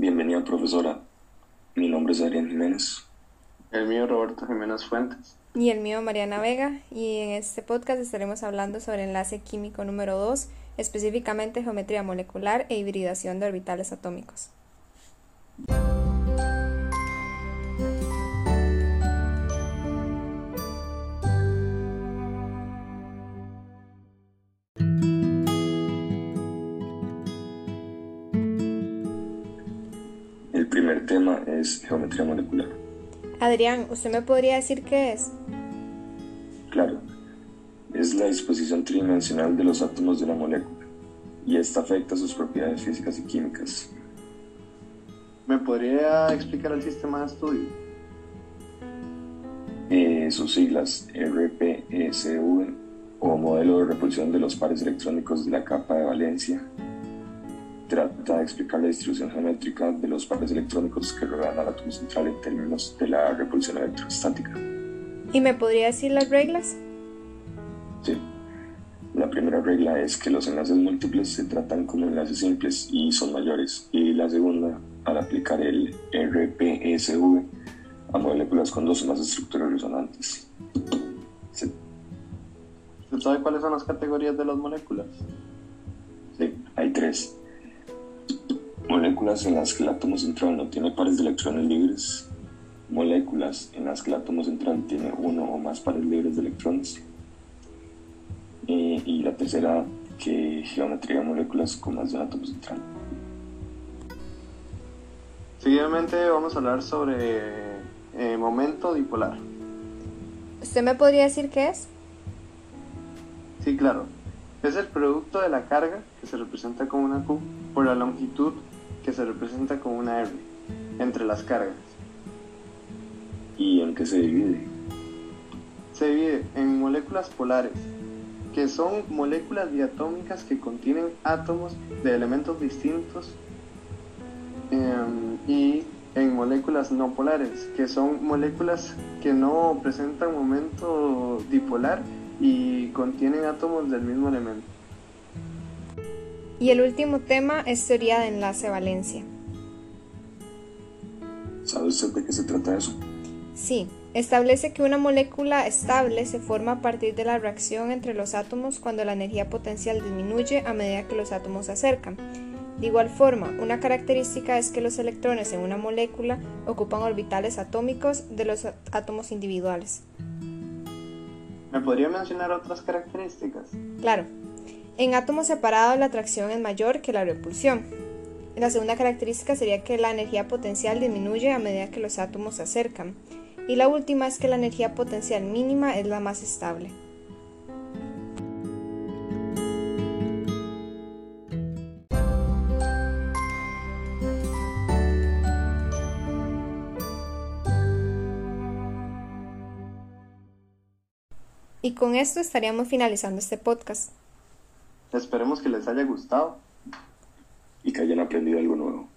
Bienvenida, profesora. Mi nombre es Adrián Jiménez. El mío Roberto Jiménez Fuentes. Y el mío Mariana Vega. Y en este podcast estaremos hablando sobre enlace químico número 2, específicamente geometría molecular e hibridación de orbitales atómicos. Primer tema es geometría molecular. Adrián, ¿usted me podría decir qué es? Claro, es la disposición tridimensional de los átomos de una molécula y esta afecta sus propiedades físicas y químicas. ¿Me podría explicar el sistema de estudio? Eh, sus siglas RPSV o modelo de repulsión de los pares electrónicos de la capa de valencia trata de explicar la distribución geométrica de los pares electrónicos que rodean al átomo central en términos de la repulsión electrostática. ¿Y me podría decir las reglas? Sí. La primera regla es que los enlaces múltiples se tratan como enlaces simples y son mayores. Y la segunda, al aplicar el RPSV a moléculas con dos o más estructuras resonantes. Sí. ¿Usted sabe cuáles son las categorías de las moléculas? Sí, hay tres. Moléculas en las que el átomo central no tiene pares de electrones libres. Moléculas en las que el átomo central tiene uno o más pares libres de electrones. Eh, y la tercera, que geometría de moléculas con más de un átomo central. Seguidamente vamos a hablar sobre eh, momento dipolar. ¿Usted me podría decir qué es? Sí, claro. Es el producto de la carga, que se representa como una Q, por la longitud, que se representa como una R, entre las cargas. ¿Y en qué se divide? Se divide en moléculas polares, que son moléculas diatómicas que contienen átomos de elementos distintos, em, y en moléculas no polares, que son moléculas que no presentan momento dipolar y contienen átomos del mismo elemento. Y el último tema es teoría de enlace-valencia. ¿Sabe usted de qué se trata eso? Sí, establece que una molécula estable se forma a partir de la reacción entre los átomos cuando la energía potencial disminuye a medida que los átomos se acercan. De igual forma, una característica es que los electrones en una molécula ocupan orbitales atómicos de los átomos individuales. ¿Me podría mencionar otras características? Claro, en átomos separados la atracción es mayor que la repulsión. La segunda característica sería que la energía potencial disminuye a medida que los átomos se acercan. Y la última es que la energía potencial mínima es la más estable. Y con esto estaríamos finalizando este podcast. Esperemos que les haya gustado. Y que hayan aprendido algo nuevo.